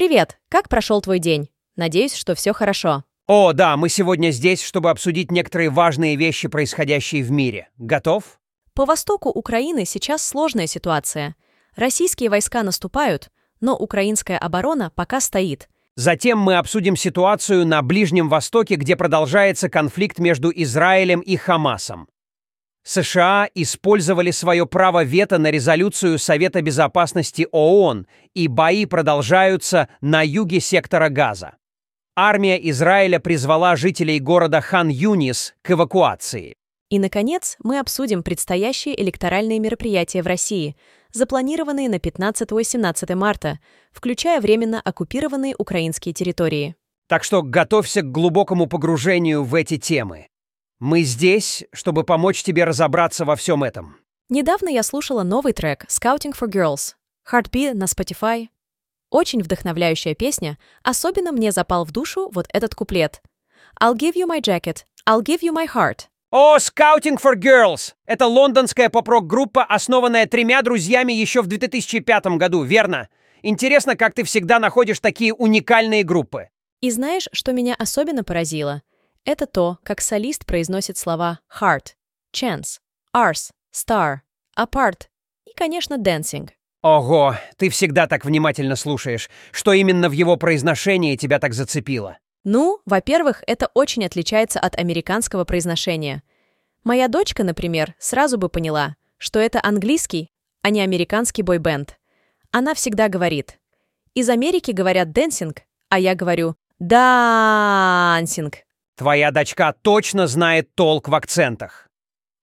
Привет! Как прошел твой день? Надеюсь, что все хорошо. О, да, мы сегодня здесь, чтобы обсудить некоторые важные вещи, происходящие в мире. Готов? По востоку Украины сейчас сложная ситуация. Российские войска наступают, но украинская оборона пока стоит. Затем мы обсудим ситуацию на Ближнем Востоке, где продолжается конфликт между Израилем и Хамасом. США использовали свое право вето на резолюцию Совета Безопасности ООН, и бои продолжаются на юге сектора Газа. Армия Израиля призвала жителей города Хан-Юнис к эвакуации. И, наконец, мы обсудим предстоящие электоральные мероприятия в России, запланированные на 15 и 17 марта, включая временно оккупированные украинские территории. Так что готовься к глубокому погружению в эти темы. Мы здесь, чтобы помочь тебе разобраться во всем этом. Недавно я слушала новый трек «Scouting for Girls» Heartbeat на Spotify. Очень вдохновляющая песня, особенно мне запал в душу вот этот куплет. I'll give you my jacket, I'll give you my heart. О, Scouting for Girls! Это лондонская поп-рок-группа, основанная тремя друзьями еще в 2005 году, верно? Интересно, как ты всегда находишь такие уникальные группы. И знаешь, что меня особенно поразило? Это то, как солист произносит слова heart, chance, arse, star, apart и, конечно, dancing. Ого, ты всегда так внимательно слушаешь. Что именно в его произношении тебя так зацепило? Ну, во-первых, это очень отличается от американского произношения. Моя дочка, например, сразу бы поняла, что это английский, а не американский бойбенд. Она всегда говорит. Из Америки говорят «dancing», а я говорю «дансинг». Твоя дочка точно знает толк в акцентах.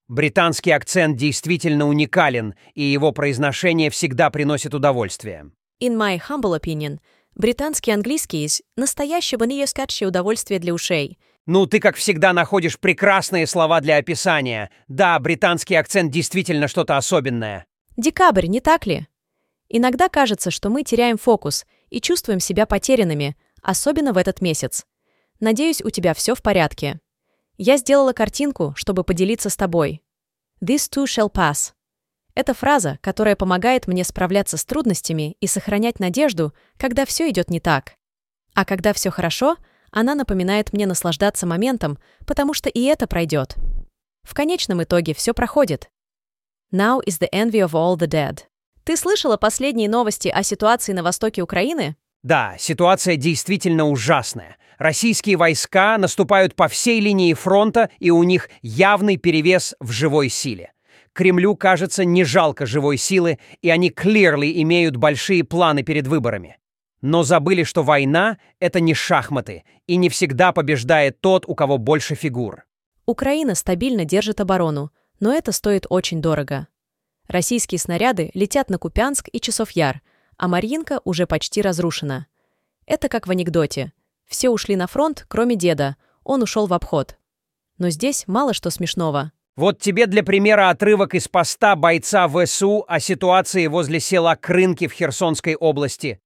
Британский акцент действительно уникален, и его произношение всегда приносит удовольствие. In my humble opinion, британский английский есть настоящее неискатшее удовольствие для ушей. Ну, ты, как всегда, находишь прекрасные слова для описания. Да, британский акцент действительно что-то особенное. Декабрь, не так ли? Иногда кажется, что мы теряем фокус и чувствуем себя потерянными, особенно в этот месяц. Надеюсь, у тебя все в порядке. Я сделала картинку, чтобы поделиться с тобой. This too shall pass. Это фраза, которая помогает мне справляться с трудностями и сохранять надежду, когда все идет не так. А когда все хорошо, она напоминает мне наслаждаться моментом, потому что и это пройдет. В конечном итоге все проходит. Now is the envy of all the dead. Ты слышала последние новости о ситуации на востоке Украины? Да, ситуация действительно ужасная. Российские войска наступают по всей линии фронта, и у них явный перевес в живой силе. Кремлю, кажется, не жалко живой силы, и они clearly имеют большие планы перед выборами. Но забыли, что война — это не шахматы, и не всегда побеждает тот, у кого больше фигур. Украина стабильно держит оборону, но это стоит очень дорого. Российские снаряды летят на Купянск и Часов-Яр, а Марьинка уже почти разрушена. Это как в анекдоте. Все ушли на фронт, кроме деда. Он ушел в обход. Но здесь мало что смешного. Вот тебе для примера отрывок из поста бойца ВСУ о ситуации возле села Крынки в Херсонской области.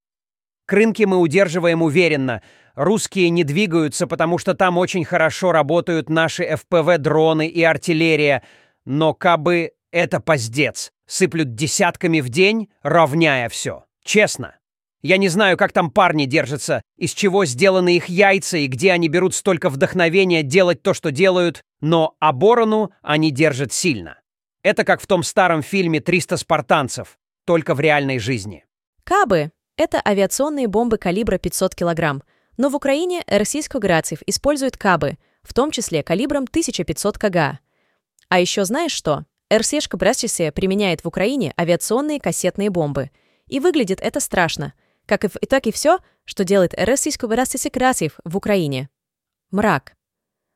Крынки мы удерживаем уверенно. Русские не двигаются, потому что там очень хорошо работают наши ФПВ-дроны и артиллерия. Но кабы это поздец. Сыплют десятками в день, равняя все. Честно. Я не знаю, как там парни держатся, из чего сделаны их яйца и где они берут столько вдохновения делать то, что делают, но оборону они держат сильно. Это как в том старом фильме «300 спартанцев», только в реальной жизни. Кабы — это авиационные бомбы калибра 500 килограмм, но в Украине российских грацев используют кабы, в том числе калибром 1500 кг. А еще знаешь что? РСЕшка Брасчисе применяет в Украине авиационные кассетные бомбы. И выглядит это страшно — как и, так и все, что делает российскую красив в Украине. Мрак.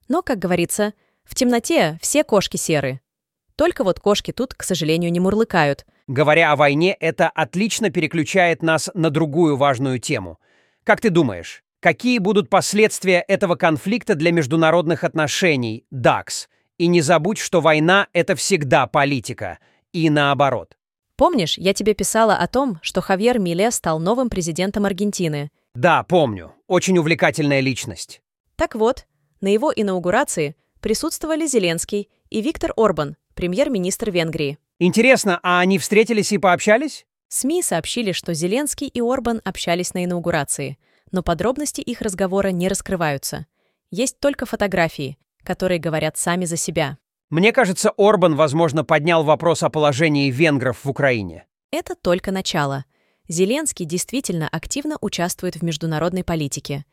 Но, как говорится, в темноте все кошки серы. Только вот кошки тут, к сожалению, не мурлыкают. Говоря о войне, это отлично переключает нас на другую важную тему. Как ты думаешь, какие будут последствия этого конфликта для международных отношений, ДАКС? И не забудь, что война — это всегда политика. И наоборот. Помнишь, я тебе писала о том, что Хавьер Миле стал новым президентом Аргентины? Да, помню. Очень увлекательная личность. Так вот, на его инаугурации присутствовали Зеленский и Виктор Орбан, премьер-министр Венгрии. Интересно, а они встретились и пообщались? СМИ сообщили, что Зеленский и Орбан общались на инаугурации, но подробности их разговора не раскрываются. Есть только фотографии, которые говорят сами за себя. Мне кажется, Орбан, возможно, поднял вопрос о положении венгров в Украине. Это только начало. Зеленский действительно активно участвует в международной политике.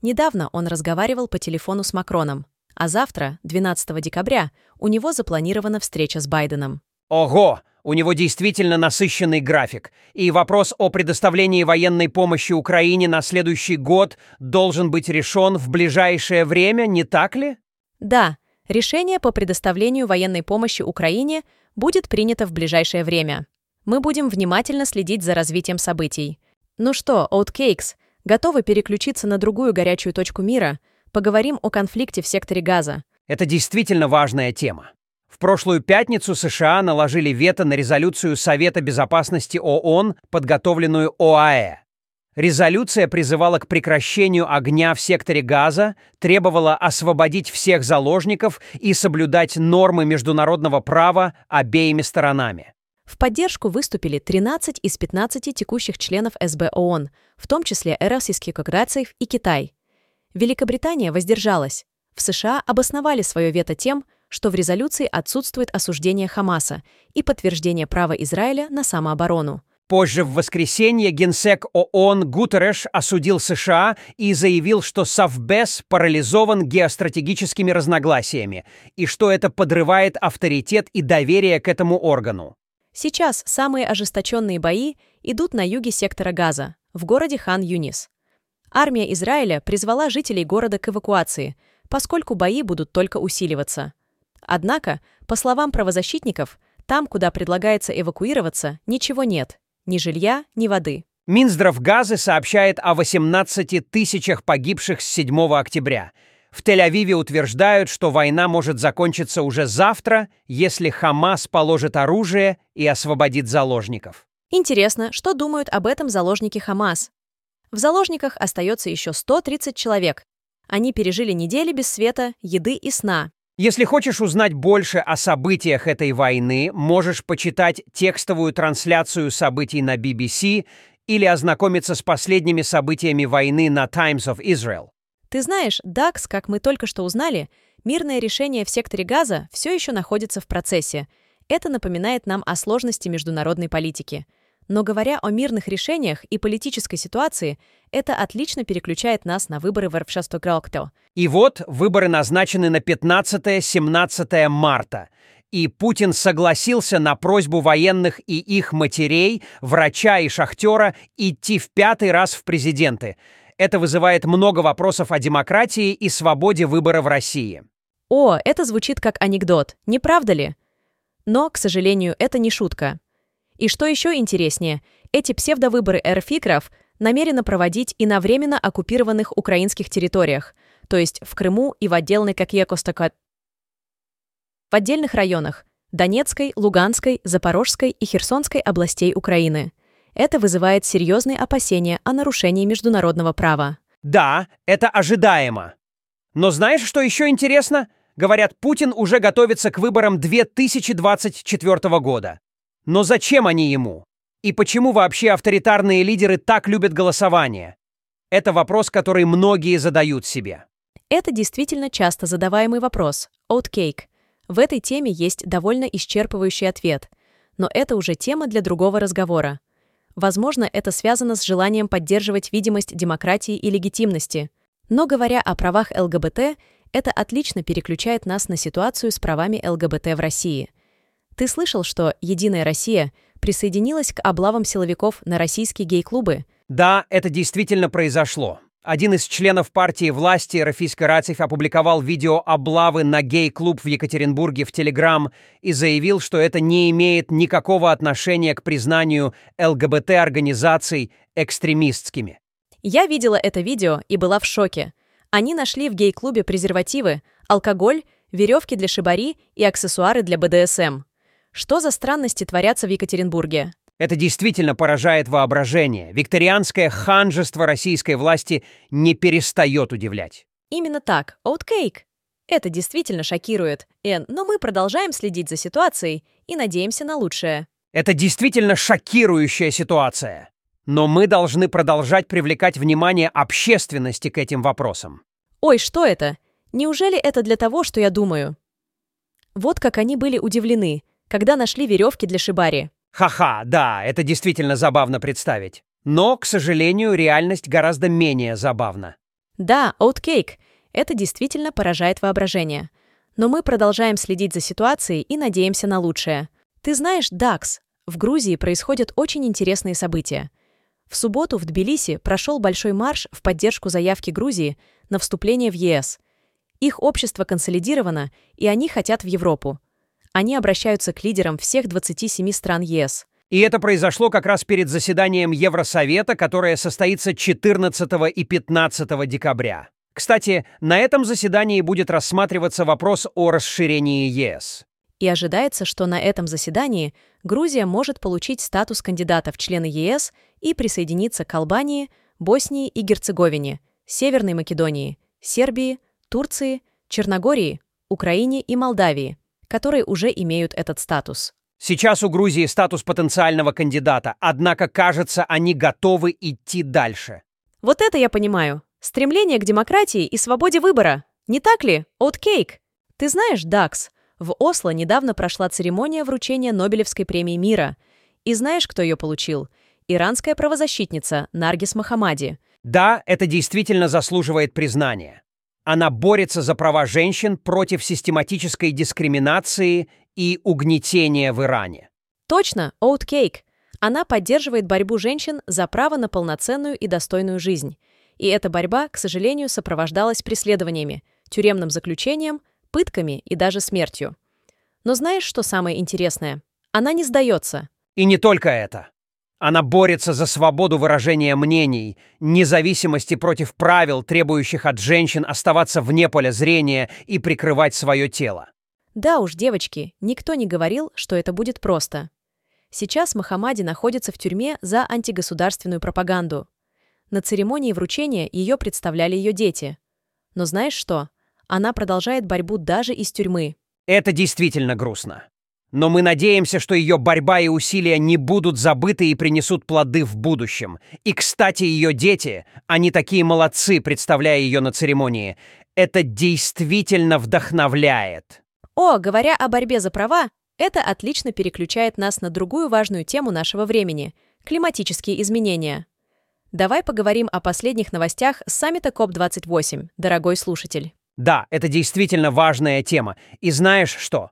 Недавно он разговаривал по телефону с Макроном, а завтра, 12 декабря, у него запланирована встреча с Байденом. Ого! У него действительно насыщенный график, и вопрос о предоставлении военной помощи Украине на следующий год должен быть решен в ближайшее время, не так ли? Да, решение по предоставлению военной помощи Украине будет принято в ближайшее время. Мы будем внимательно следить за развитием событий. Ну что, Oatcakes, готовы переключиться на другую горячую точку мира? Поговорим о конфликте в секторе Газа. Это действительно важная тема. В прошлую пятницу США наложили вето на резолюцию Совета безопасности ООН, подготовленную ОАЭ. Резолюция призывала к прекращению огня в секторе Газа, требовала освободить всех заложников и соблюдать нормы международного права обеими сторонами. В поддержку выступили 13 из 15 текущих членов СБ ООН, в том числе Российский Конгрессов и Китай. Великобритания воздержалась. В США обосновали свое вето тем, что в резолюции отсутствует осуждение Хамаса и подтверждение права Израиля на самооборону. Позже в воскресенье генсек ООН Гутереш осудил США и заявил, что Совбез парализован геостратегическими разногласиями и что это подрывает авторитет и доверие к этому органу. Сейчас самые ожесточенные бои идут на юге сектора Газа, в городе Хан-Юнис. Армия Израиля призвала жителей города к эвакуации, поскольку бои будут только усиливаться. Однако, по словам правозащитников, там, куда предлагается эвакуироваться, ничего нет. Ни жилья, ни воды. Минздрав Газы сообщает о 18 тысячах погибших с 7 октября. В Тель-Авиве утверждают, что война может закончиться уже завтра, если Хамас положит оружие и освободит заложников. Интересно, что думают об этом заложники Хамас? В заложниках остается еще 130 человек. Они пережили недели без света, еды и сна. Если хочешь узнать больше о событиях этой войны, можешь почитать текстовую трансляцию событий на BBC или ознакомиться с последними событиями войны на Times of Israel. Ты знаешь, ДАКС, как мы только что узнали, мирное решение в секторе газа все еще находится в процессе. Это напоминает нам о сложности международной политики – но говоря о мирных решениях и политической ситуации, это отлично переключает нас на выборы в Эрфшастогралкто. И вот выборы назначены на 15-17 марта. И Путин согласился на просьбу военных и их матерей, врача и шахтера идти в пятый раз в президенты. Это вызывает много вопросов о демократии и свободе выбора в России. О, это звучит как анекдот, не правда ли? Но, к сожалению, это не шутка. И что еще интереснее, эти псевдовыборы эрфикров намерено проводить и на временно оккупированных украинских территориях, то есть в Крыму и в отдельной Какьекостака... в отдельных районах Донецкой, Луганской, Запорожской и Херсонской областей Украины. Это вызывает серьезные опасения о нарушении международного права. Да, это ожидаемо. Но знаешь, что еще интересно? Говорят, Путин уже готовится к выборам 2024 года. Но зачем они ему? И почему вообще авторитарные лидеры так любят голосование? Это вопрос, который многие задают себе. Это действительно часто задаваемый вопрос. Oatcake. В этой теме есть довольно исчерпывающий ответ. Но это уже тема для другого разговора. Возможно, это связано с желанием поддерживать видимость демократии и легитимности. Но говоря о правах ЛГБТ, это отлично переключает нас на ситуацию с правами ЛГБТ в России – ты слышал, что «Единая Россия» присоединилась к облавам силовиков на российские гей-клубы? Да, это действительно произошло. Один из членов партии власти Рафиска Рацев опубликовал видео облавы на гей-клуб в Екатеринбурге в Телеграм и заявил, что это не имеет никакого отношения к признанию ЛГБТ-организаций экстремистскими. Я видела это видео и была в шоке. Они нашли в гей-клубе презервативы, алкоголь, веревки для шибари и аксессуары для БДСМ. Что за странности творятся в Екатеринбурге? Это действительно поражает воображение. Викторианское ханжество российской власти не перестает удивлять. Именно так. Оуткейк. Это действительно шокирует, Эн, но мы продолжаем следить за ситуацией и надеемся на лучшее. Это действительно шокирующая ситуация. Но мы должны продолжать привлекать внимание общественности к этим вопросам. Ой, что это? Неужели это для того, что я думаю? Вот как они были удивлены, когда нашли веревки для шибари. Ха-ха, да, это действительно забавно представить. Но, к сожалению, реальность гораздо менее забавна. Да, Оуткейк, это действительно поражает воображение. Но мы продолжаем следить за ситуацией и надеемся на лучшее. Ты знаешь, Дакс, в Грузии происходят очень интересные события. В субботу в Тбилиси прошел большой марш в поддержку заявки Грузии на вступление в ЕС. Их общество консолидировано, и они хотят в Европу. Они обращаются к лидерам всех 27 стран ЕС. И это произошло как раз перед заседанием Евросовета, которое состоится 14 и 15 декабря. Кстати, на этом заседании будет рассматриваться вопрос о расширении ЕС. И ожидается, что на этом заседании Грузия может получить статус кандидата в члены ЕС и присоединиться к Албании, Боснии и Герцеговине, Северной Македонии, Сербии, Турции, Черногории, Украине и Молдавии, которые уже имеют этот статус. Сейчас у Грузии статус потенциального кандидата, однако, кажется, они готовы идти дальше. Вот это я понимаю. Стремление к демократии и свободе выбора. Не так ли, Оуткейк? Ты знаешь, Дакс, в Осло недавно прошла церемония вручения Нобелевской премии мира. И знаешь, кто ее получил? Иранская правозащитница Наргис Махамади. Да, это действительно заслуживает признания. Она борется за права женщин против систематической дискриминации и угнетения в Иране. Точно, Оуткейк. Она поддерживает борьбу женщин за право на полноценную и достойную жизнь. И эта борьба, к сожалению, сопровождалась преследованиями, тюремным заключением, пытками и даже смертью. Но знаешь, что самое интересное? Она не сдается. И не только это. Она борется за свободу выражения мнений, независимости против правил, требующих от женщин оставаться вне поля зрения и прикрывать свое тело. Да уж, девочки, никто не говорил, что это будет просто. Сейчас Махамади находится в тюрьме за антигосударственную пропаганду. На церемонии вручения ее представляли ее дети. Но знаешь что? Она продолжает борьбу даже из тюрьмы. Это действительно грустно. Но мы надеемся, что ее борьба и усилия не будут забыты и принесут плоды в будущем. И, кстати, ее дети, они такие молодцы, представляя ее на церемонии. Это действительно вдохновляет. О, говоря о борьбе за права, это отлично переключает нас на другую важную тему нашего времени – климатические изменения. Давай поговорим о последних новостях с саммита КОП-28, дорогой слушатель. Да, это действительно важная тема. И знаешь что?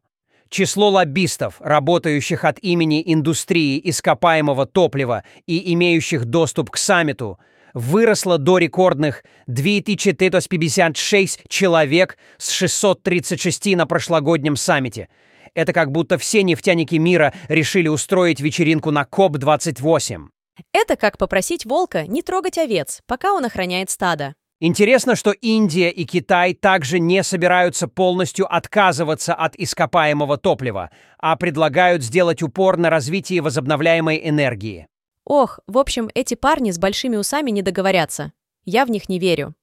Число лоббистов, работающих от имени индустрии ископаемого топлива и имеющих доступ к саммиту, выросло до рекордных 2456 человек с 636 на прошлогоднем саммите. Это как будто все нефтяники мира решили устроить вечеринку на КОП-28. Это как попросить волка не трогать овец, пока он охраняет стадо. Интересно, что Индия и Китай также не собираются полностью отказываться от ископаемого топлива, а предлагают сделать упор на развитие возобновляемой энергии. Ох, в общем, эти парни с большими усами не договорятся. Я в них не верю.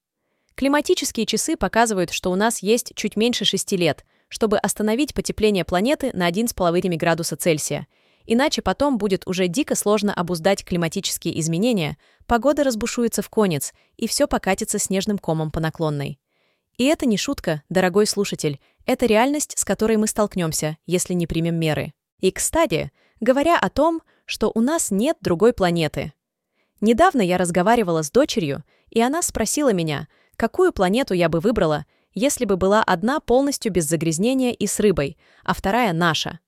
Климатические часы показывают, что у нас есть чуть меньше шести лет, чтобы остановить потепление планеты на 1,5 градуса Цельсия – Иначе потом будет уже дико сложно обуздать климатические изменения, погода разбушуется в конец, и все покатится снежным комом по наклонной. И это не шутка, дорогой слушатель, это реальность, с которой мы столкнемся, если не примем меры. И, кстати, говоря о том, что у нас нет другой планеты. Недавно я разговаривала с дочерью, и она спросила меня, какую планету я бы выбрала, если бы была одна полностью без загрязнения и с рыбой, а вторая наша.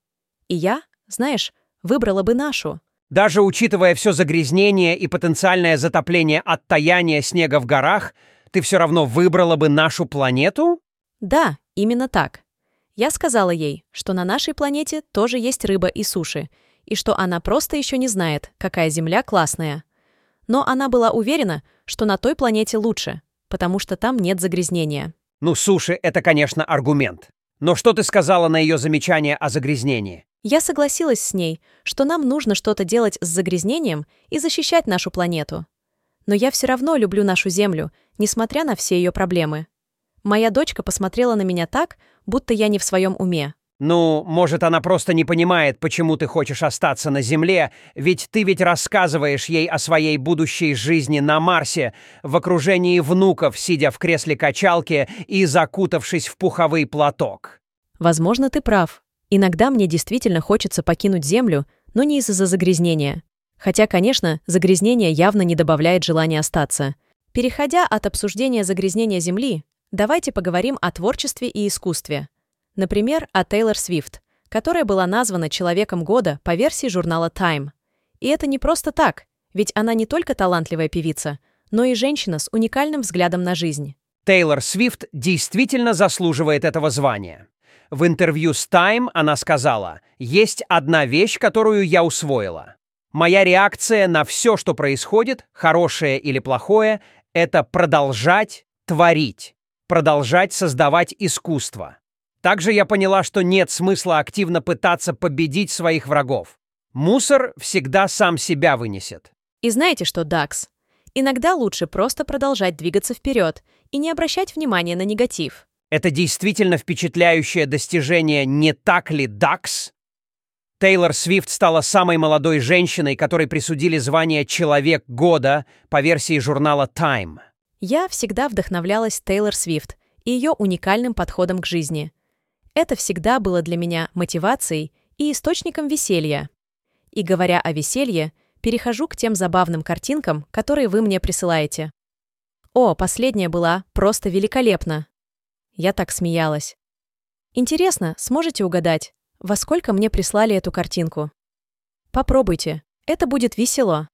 И я, знаешь, выбрала бы нашу. Даже учитывая все загрязнение и потенциальное затопление от таяния снега в горах, ты все равно выбрала бы нашу планету? Да, именно так. Я сказала ей, что на нашей планете тоже есть рыба и суши, и что она просто еще не знает, какая Земля классная. Но она была уверена, что на той планете лучше, потому что там нет загрязнения. Ну, суши — это, конечно, аргумент. Но что ты сказала на ее замечание о загрязнении? Я согласилась с ней, что нам нужно что-то делать с загрязнением и защищать нашу планету. Но я все равно люблю нашу Землю, несмотря на все ее проблемы. Моя дочка посмотрела на меня так, будто я не в своем уме. Ну, может, она просто не понимает, почему ты хочешь остаться на Земле, ведь ты ведь рассказываешь ей о своей будущей жизни на Марсе, в окружении внуков, сидя в кресле качалки и закутавшись в пуховый платок. Возможно, ты прав. Иногда мне действительно хочется покинуть Землю, но не из-за загрязнения. Хотя, конечно, загрязнение явно не добавляет желания остаться. Переходя от обсуждения загрязнения Земли, давайте поговорим о творчестве и искусстве. Например, о Тейлор Свифт, которая была названа Человеком года по версии журнала Time. И это не просто так, ведь она не только талантливая певица, но и женщина с уникальным взглядом на жизнь. Тейлор Свифт действительно заслуживает этого звания. В интервью с Time она сказала, «Есть одна вещь, которую я усвоила. Моя реакция на все, что происходит, хорошее или плохое, это продолжать творить, продолжать создавать искусство. Также я поняла, что нет смысла активно пытаться победить своих врагов. Мусор всегда сам себя вынесет. И знаете что, Дакс? Иногда лучше просто продолжать двигаться вперед и не обращать внимания на негатив. Это действительно впечатляющее достижение, не так ли, Дакс? Тейлор Свифт стала самой молодой женщиной, которой присудили звание «Человек года» по версии журнала Time. Я всегда вдохновлялась Тейлор Свифт и ее уникальным подходом к жизни – это всегда было для меня мотивацией и источником веселья. И говоря о веселье, перехожу к тем забавным картинкам, которые вы мне присылаете. О, последняя была просто великолепна. Я так смеялась. Интересно, сможете угадать, во сколько мне прислали эту картинку? Попробуйте, это будет весело.